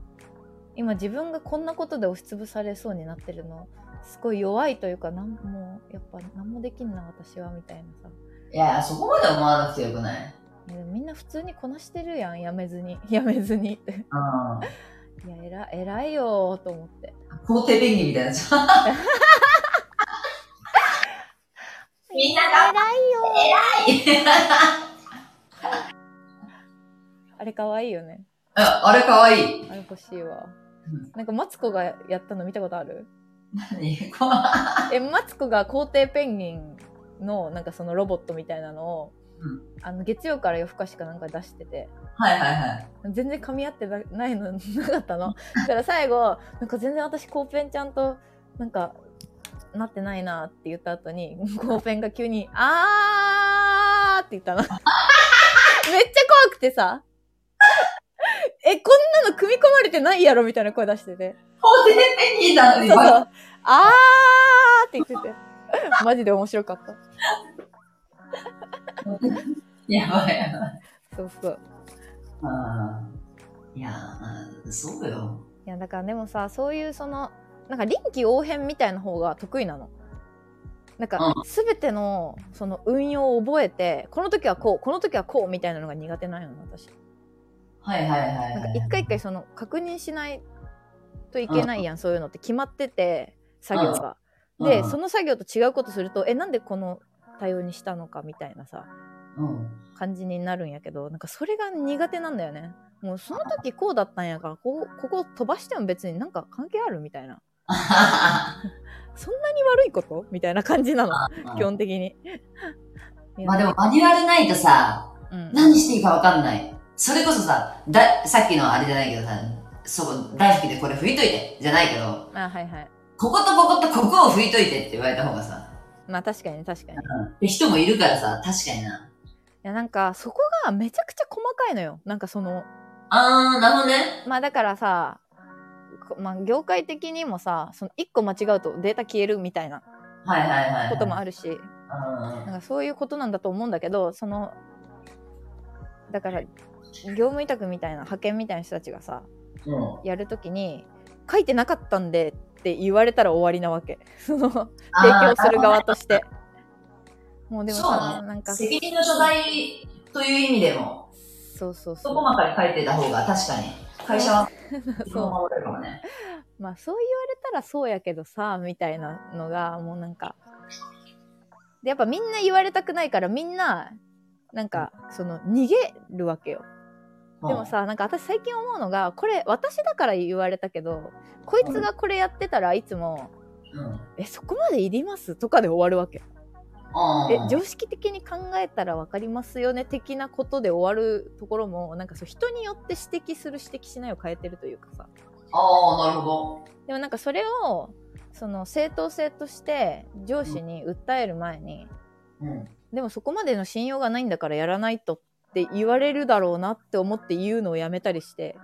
今自分がこんなことで押しつぶされそうになってるのすごい弱いというかなんもうやっぱ何もできんな私はみたいなさいや、そこまで思わなくてよくない？でもみんな普通にこなしてるやん。やめずに。やめずに。うん。いや偉偉いよーと思って。皇帝ペンギンみたいな。みんなが偉いよ偉い。あれかわいいよね。ああれかわいい。あれ欲しいわ。うん。なんかマツコがやったの見たことある？何？えマツコが皇帝ペンギンのなんかそのロボットみたいなのを、うんあの月曜から夜更かしかなんか出しててはいはいはい。全然噛み合ってなないのなかったの だから最後なんか全然私コーペンちゃんとなんかなってないなって言った後にコーペンが急に「あー」って言ったの めっちゃ怖くてさえこんなの組み込まれてないやろみたいな声出してて皇帝ペンギンなのに、そうそう。あーって言ってて。マジで面白かった。やばいやばい。そうそう。あーいやー、そうよ。いや、だからでもさ、そういうその、なんか臨機応変みたいな方が得意なの。なんかう、すべての、その運用を覚えて、この時はこう、この時はこうみたいなのが苦手なんよな、私。はいはいはいなんかはい。一回一回その、確認しないといけないやん、そういうのって決まってて、作業が。で、その、の作業と違うことすると、え、なんでこの対応にしたのかみたいなさ、うん。感じになるんやけどなんかそれが苦手なんだよね。もうその時こうだったんやからここここ飛ばしても別になんか関係あるみたいな。そんなに悪いこと？みたいな感じなの。基本的に。まあでもマニュアルないとさ、うん、何していいかわかんない。それこそさ、だ、さっきのあれじゃないけどさ、そう、大好きでこれ拭いといて、じゃないけど、あはいはい。こことこことここを拭いといてって言われた方がさ、まあ確かに確かにいって人もいるからさ、確かにな。やなんかそこがめちゃくちゃ細かいのよなんかそのあー、なるほどね。まあだからさこまあ業界的にもさその1個間違うとデータ消えるみたいなはいはいはい、はい。こともあるし、る。なんかそういうことなんだと思うんだけどそのだから業務委託みたいな派遣みたいな人たちがさうん。うん。やるときに書いてなかったんでって言われたら終わりなわけ。その提供する側として。もうでもさ、ね。なんか。責任の所在という意味でも、そうそうそそうこまかに書いてた方が確かに。会社は、そう。守れるかもね。まあそう言われたらそうやけどさみたいなのがもうなんか。でやっぱみんな言われたくないからみんななんかその逃げるわけよでもさなんか私最近思うのがこれ私だから言われたけどこいつがこれやってたらいつもうん、うん。「えそこまでいります?」とかで終わるわけあえ常識的に考えたら分かりますよね？的なことで終わるところもなんかそう人によって指摘する指摘しないを変えてるというかさああ、なるほでもなんかそれをその正当性として上司に訴える前に、ど。うん。でもそこまでの信用がないんだからやらないとって言われるだろうなって思って言うのをやめたりして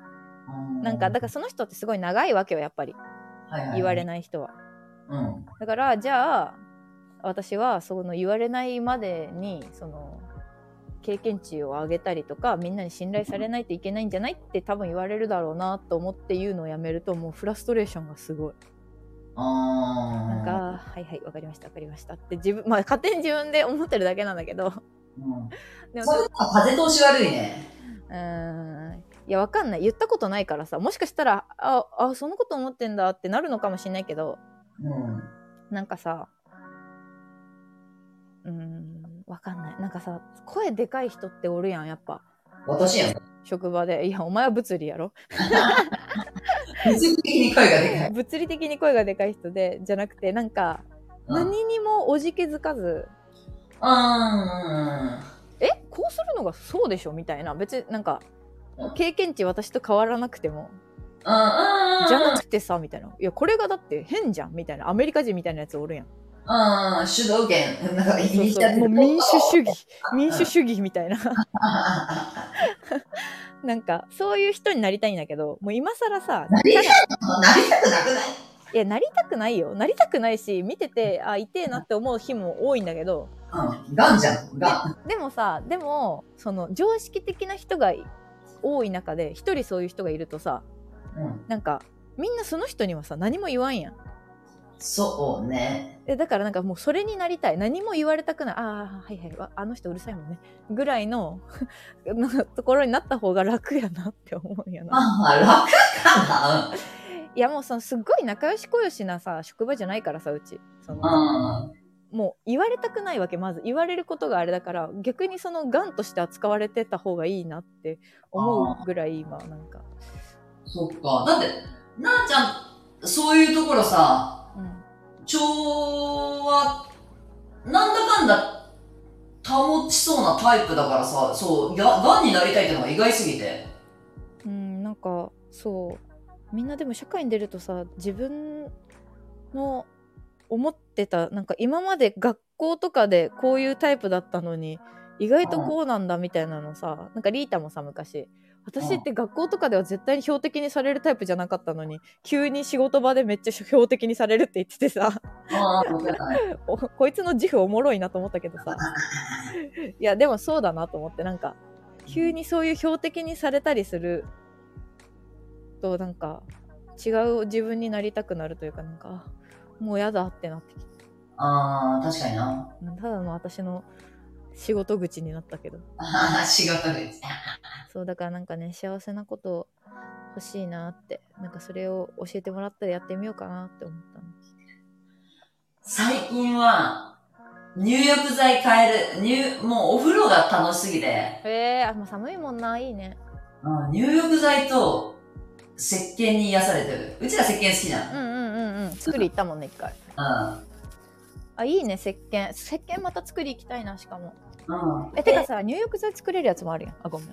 なんかだからその人ってすごい長いわけよやっぱりら言われい。ない人は。うん。だからじゃあ私はその言われないまでにその経験値を上げたりとかみんなに信頼されないといけないんじゃないって多分言われるだろうなと思って言うのをやめるともうフラストレーションがすごい。ああ。なんか、はいはい、わかりました、わかりましたって自分、まあ勝手に自分で思ってるだけなんだけど、うん。でもそ風通し悪いね。うーん、いや、わかんない。言ったことないからさ、もしかしたら、あ、あ、そのこと思ってんだってなるのかもしれないけど、うん。なんかさ、うーん、わかんない。なんかさ、声でかい人っておるやん、やっぱ。私やん。職場で。いや、お前は物理やろ物理的に声がでかい。物理的に声がでかい人で、じゃなくて、なんか、うん何にもおじけづかず、うん。えこうするのがそうでしょみたいな。別になんか、経験値私と変わらなくても、うん。じゃなくてさ、みたいな。いや、これがだって変じゃんみたいな。アメリカ人みたいなやつおるやん。うん。主導権。なんか、もう民主主義。民主義。主義みたいな。なんか、そういう人になりたいんだけど、もう今更さ、なりたくなくない？いや、なりたくないよ。なりたくないし、見てて、あ、痛えなって思う日も多いんだけど、うん。ガンじゃん。ガン。でもさ、でも、その、常識的な人が多い中で、一人そういう人がいるとさ、うん。なんか、みんなその人にはさ、何も言わんやん。そうね。えだからなんかもうそれになりたい何も言われたくないああはいはいわあの人うるさいもんねぐらいの のところになった方が楽やなって思うんやなああ、楽かいやもうそのすっごい仲良しこよしなさ職場じゃないからさうちそのな。うん。もう言われたくないわけまず言われることがあれだから逆にそのガンとして扱われてた方がいいなって思うぐらい今なんか、そっか。だって、なあちゃん、そういうところさ、うん、調和、なんだかんだ保ちそうなタイプだからさ、そう、が、がんになりたいっていうのが意外すぎて。うん、なんかそうみんなでも社会に出るとさ自分の思ってた。なんか今まで学校とかでこういうタイプだったのに意外とこうなんだみたいなのさなんかリータもさ昔私って学校とかでは絶対に標的にされるタイプじゃなかったのに急に仕事場でめっちゃ標的にされるって言っててさ こいつの自負おもろいなと思ったけどさ。いやでもそうだなと思ってなんか急にそういう標的にされたりするとなんか違う自分になりたくなるというかなんかあもうやだってなってきてああ、確かにな。ただの私の仕事口になったけどああ、仕事で。そうだからなんかね幸せなこと欲しいなってなんかそれを教えてもらったらやってみようかなって思ったの最近は、入浴剤変える、入、もうお風呂が楽しすぎて、へえあもう寒いもんないいねうん入浴剤と石鹸に癒されてる。うちら石鹸好きじゃん。うんうんうんうん作り行ったもんね一回うん。あいいね石鹸。石鹸また作り行きたいなしかも。うん。えてかさ入浴剤作れるやつもあるやん。あごめん。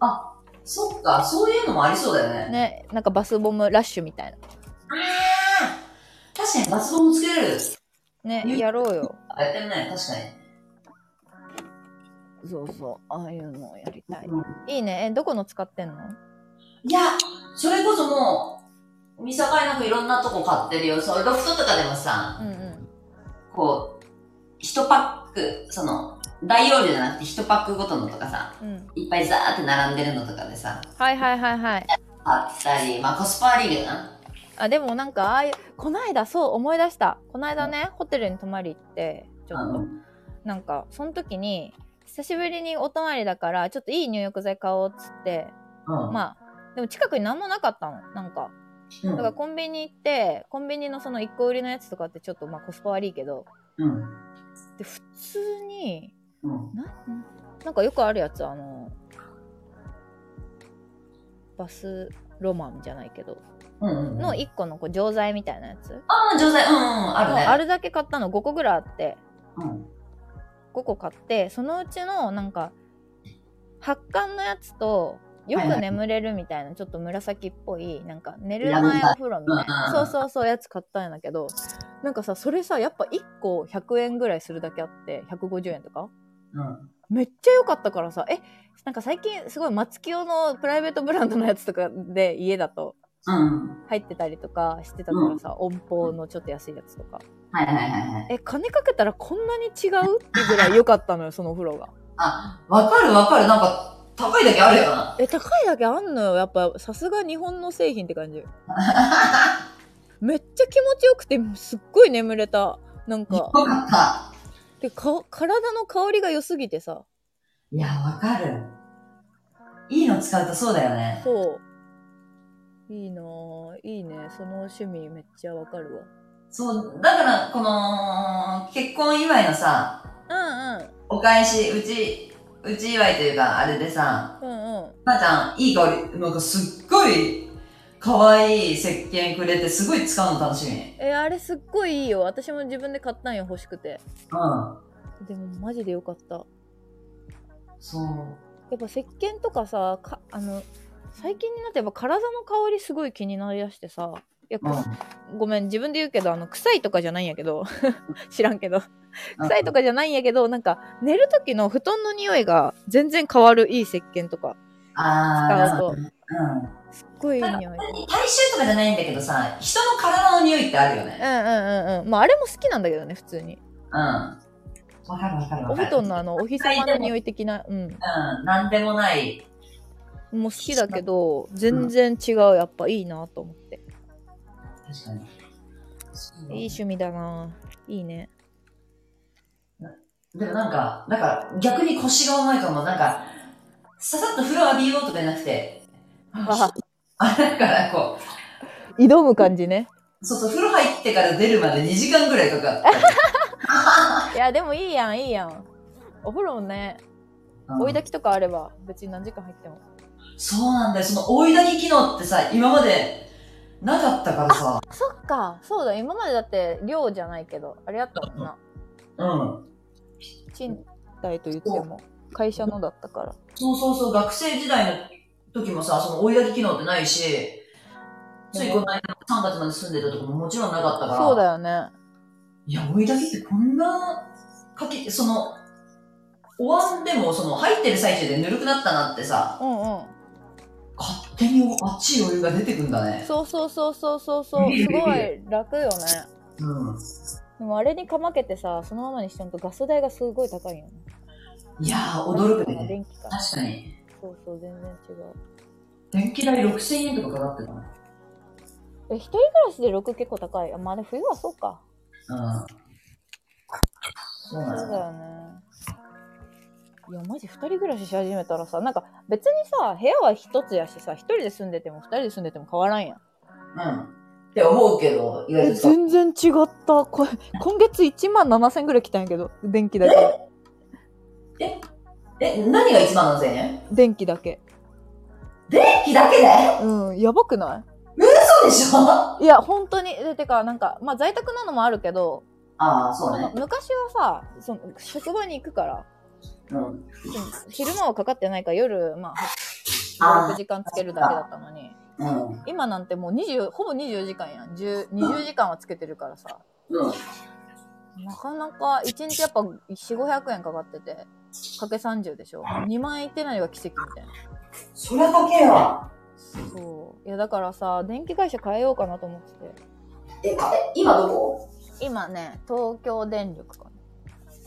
あ、そっか、そういうのもありそうだよね。ねなんかバスボムラッシュみたいな。ああ確かにバスボムつけれる。ね入やろうよ。やってるね、確かに。そうそう。ああいうのをやりたい。うん。いいね。えどこの使ってんの？いや、それこそもう、見境なくいろんなとこ買ってるよ。そう、ロフトとかでもさ、うんうんこう、一パック、その、大容量じゃなくて一パックごとのとかさ、うんいっぱいザーって並んでるのとかでさ、はいはいはいはいあったり、まあコスパ悪いけどな。あでもなんかああいうこないだそう思い出したこないだねホテルに泊まり行ってちょっとうんなんかその時に久しぶりにお泊まりだからちょっといい入浴剤買おうっつってうん。まあでも近くに何もなかったの。なんか。うん。だからコンビニ行って、コンビニのその1個売りのやつとかってちょっとまあコスパ悪いけど、うん。で、普通に、うん。な、なんかよくあるやつ、あの、バスロマンじゃないけど。の1個のこう錠剤みたいなやつ。ああ、錠剤。うんうん。あるね。あるだけ買ったの5個ぐらいあって、うん。5個買って、そのうちのなんか、発汗のやつと、よく眠れるみたいな、ちょっと紫っぽい、なんか寝る前お風呂みたいな、うんそうそうそうやつ買ったんだけど、なんかさ、それさ、やっぱ1個100円ぐらいするだけあって、150円とかうん。めっちゃ良かったからさ、え、なんか最近すごい松清のプライベートブランドのやつとかで家だとうん。入ってたりとかしてたからさ、音符のちょっと安いやつとか。はいはいはいはい。え、金かけたらこんなに違う？ってぐらい良かったのよ、そのお風呂が。あ、わかるわかる。なんか、高いだけあるよな。え、高いだけあんのよ。やっぱ、さすが日本の製品って感じ。めっちゃ気持ちよくて、すっごい眠れた。なんよか、かった。でか体の香りが良すぎてさ。いや、わかる。いいの使うとそうだよね。そう。いいなぁ。いいね。その趣味めっちゃわかるわ。そう、だから、この、結婚祝いのさ、うんうん。お返し、うち、うち祝いというか、あれでさ、うんうん。ばあちゃん、いい香り、なんかすっごい、可愛い石鹸くれて、すごい使うの楽しみ。え、あれすっごいいいよ。私も自分で買ったんよ、欲しくて。うん。でもマジでよかった。そう。やっぱ石鹸とかさ、かあの、最近になってやっぱ体の香りすごい気になりだしてさ。いやうん。ごめん、自分で言うけど、あの、臭いとかじゃないんやけど、知らんけど、臭いとかじゃないんやけど、なんか、寝る時の布団の匂いが全然変わるいい石鹸とか、使うとうん。すっごいいい匂い。うん体臭とかじゃないんだけどさ、人の体の匂いってあるよね。うんうんうん。まあ、あれも好きなんだけどね、普通に。うん。わかるわかるお布。団のあの、お日様の匂い的な、うん。うん。なんでもない。もう好きだけど、全然違う。やっぱいいなと思って。確かに。いい趣味だないいね。でもなんか、だから逆に腰が重いかも。なんか、ささっと風呂浴びようとかじゃなくて、あ あ、だからこ挑む感じね。う、そうそう、風呂入ってから出るまで2時間ぐらいかかった。いや、でもいいやん、いいやん。お風呂ね、うん追い炊きとかあれば、別に何時間入っても。そうなんだよ。その追い炊き機能ってさ、今までなかったからさ。そっか、そうだ、今までだって寮じゃないけど、あれやったもんな。うん。賃貸と言っても、会社のだったから。そうそうそう、学生時代の時もさ、その追い炊き機能ってないし、ついこの間3月まで住んでたとこももちろんなかったから。そうだよね。いや、追い炊きってこんな、かけ、その、お椀でもその入ってる最中でぬるくなったなってさ、うんうん。勝手に熱いお湯が出てくんだね。そうそうそうそうそうそう。すごい楽よね。うん。でもあれにかまけてさ、そのままにしちゃうとガス代がすごい高いよね。いやー、驚くね。電気か。確かに。そうそう、全然違う。電気代6000円とかかかってたの？え、一人暮らしで6結構高い。あまあ、で冬はそうか。うん。そうだよね。いや、マジ二人暮らしし始めたらさ、なんか別にさ、部屋は一つやしさ、一人で住んでても二人で住んでても変わらんやん。うん。って思うけど、意外え、とさ。全然違った。これ、今月1万7000ぐらい来たんやけど、電気だけ。え、何が1万7000円？電気だけ。電気だけで？うん、やばくなそうでしょ？あいいや、本当に。でてか、なんか、まあ在宅なのもあるけど、あー、そうね。昔はさ、その職場に行くから、うん。昼間はかかってないから夜、まあ、あー6時間つけるだけだったのに、うん。今なんてもう20、ほぼ24時間やん。10 20時間はつけてるからさ。うん。なかなか1日やっぱ4、500円かかってて、かけ30でしょ ?2 万円いってないのが奇跡みたいな。そりゃ高えわ。そう。いやだからさ、電気会社変えようかなと思ってて。え、今どこ？今ね、東京電力か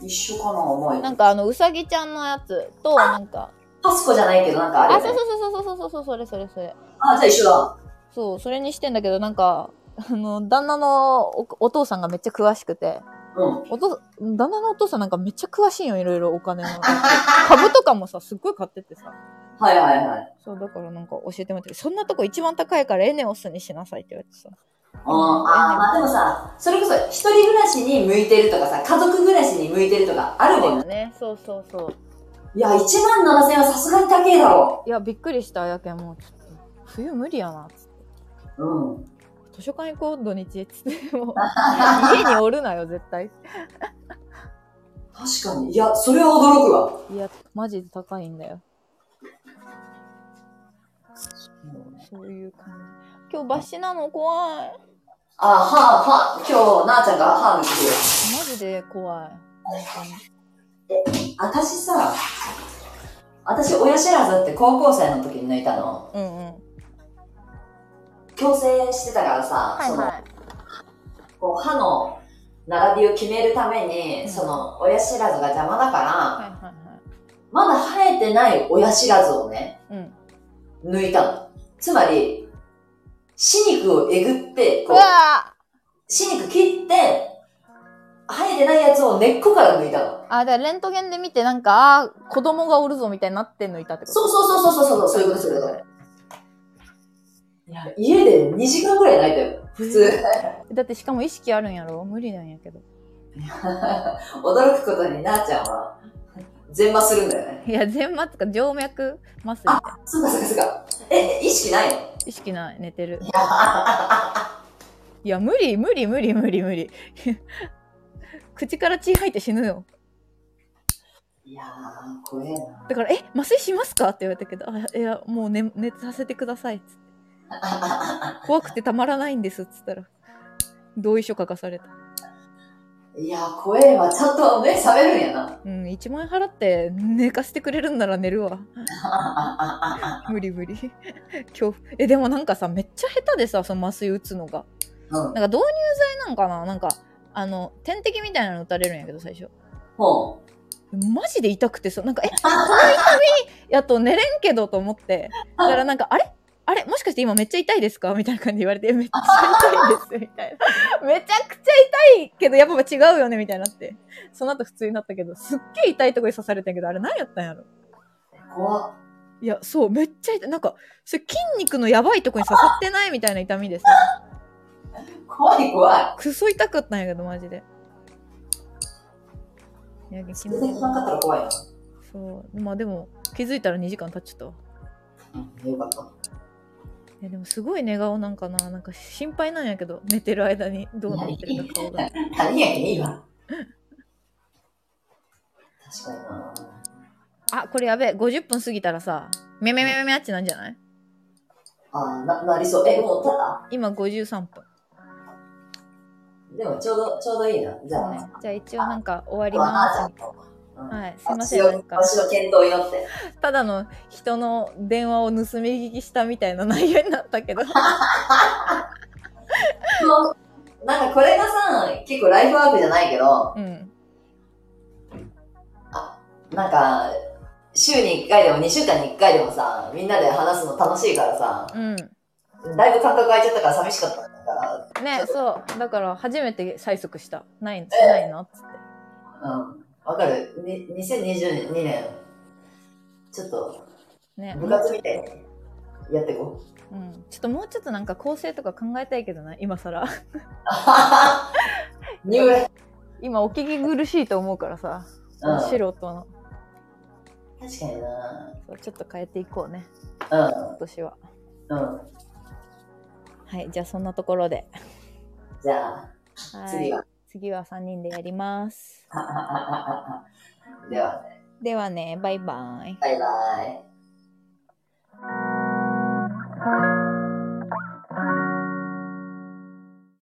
一緒かな思い。な。なんかあの、うさぎちゃんのやつと、なんか、パスコじゃないけど、なんかあるあ、よ、ね。そうそうそうそうそうそう、それそれそれ。あ、じゃあ一緒だ。そう、それにしてんだけど、なんか、あの、旦那のおお父さんがめっちゃ詳しくて、うん。お父旦那のお父さんなんかめっちゃ詳しいよ、いろいろお金の。株とかもさ、すっごい買っててさ。はいはいはい。そう、だからなんか教えてもらって、そんなとこ一番高いからエネオスにしなさいって言われてさ。あーあー、まあでもさ、それこそ一人暮らしに向いてるとかさ、家族暮らしに向いてるとかあるもんね。ね。そうそうそう。いや、1万7000円はさすがに高いだろいや、びっくりした、やけんもう、ちょっと、冬無理やな、つって。う。うん。図書館行こう、土日、つって。もう、家におるなよ、絶対。確かに。いや、それは驚くわ。いや、マジで高いんだよ。そういう感じ。今日バシなの怖い。あ、はは今日、なあちゃんが歯抜いてるよ。マジで怖い。本私さ、私、親知らずって高校生の時に抜いたの。うんうん。矯正してたからさ、その、はいはい。こう歯の並びを決めるために、うんその、親知らずが邪魔だから、はいはいはい。まだ生えてない親知らずをね、うん。抜いたの。つまり、歯肉をえぐって、うこう、わ歯肉切って、生えてないやつを根っこから抜いたの。ーあ、だレントゲンで見てなんか、あー子供がおるぞみたいになってんのいたってこと？そうそうそうそうそう、そういうことそういうこと。いや、家で2時間ぐらい泣いたよ。普通。だってしかも意識あるんやろ？無理なんやけど。驚くことになあちゃんは、全麻するんだよね。いや、全麻とか静脈麻酔みたいな。そうかそうかそうか。え、意識ないの？意識ない、寝てる。いや無理、無理、無理、無理、無理。口から血吐いて死ぬよ。いやー、怖えな。だから、え、麻酔しますか？って言われたけど、あいや、もう寝、寝させてくださいっつって。怖くてたまらないんですっつったら、同意書書かされた。いやー、怖えわ。ちゃんと目覚めるんやな。うん、1万円払って寝かせてくれるんなら寝るわ。無理無理。恐怖。え、でもなんかさ、めっちゃ下手でさ、その麻酔打つのが。うん。なんか導入剤なんかな？なんか、あの、点滴みたいなの打たれるんやけど、最初。ほマジで痛くてさ、なんか、え、う。やっと寝れんけどと思って。だからなんか、あれ？あれもしかして今めっちゃ痛いですか？みたいな感じで言われて、えめっちゃ痛いです、みたいな。めちゃくちゃ痛いけど、やっぱ違うよね、みたいになって。その後普通になったけど、すっげえ痛いとこに刺されてんけど、あれ何やったんやろ？怖っ。いや、そう、めっちゃ痛い。なんか、それ筋肉のやばいとこに刺さってないみたいな痛みでさ、怖い怖い。クソ痛かったんやけど、マジで。いや、気全然来なかったら怖いな。そう。まあでも、気づいたら2時間経っちゃったわ。うん、よかった。いやでもすごい寝顔なんかななんか心配なんやけど寝てる間にどうなってるか顔が何やけんいいわ。確かにな。あこれやべえ50分過ぎたらさめめめめめあっちなんじゃない？あーな、なりそう。え、もうた？だ今53分、でもちょうど、ちょうどいいな。じゃあ、ね、じゃあ一応なんか終わりあます。うん。はいすいませんなって。ただの人の電話を盗み聞きしたみたいな内容になったけど。なんかこれがさ、結構ライフワークじゃないけど、うん。なんか、週に1回でも2週間に1回でもさ、みんなで話すの楽しいからさ、うん。だいぶ感覚空いちゃったから寂しかったから、ねそう。だから初めて催促した。ないんないの？っつって。うん。わかる？に2022年、ちょっとね。部活みたいにやってこう。うん、ちょっともうちょっとなんか構成とか考えたいけどな今更。今お聞き苦しいと思うからさ、うん。素人の。確かにな。そうちょっと変えていこうね。う今年は。ん。うん。はいじゃあそんなところで。じゃあ、はい。次は。次は3人でやります。ではね、ではねバイバイ。バイバイ。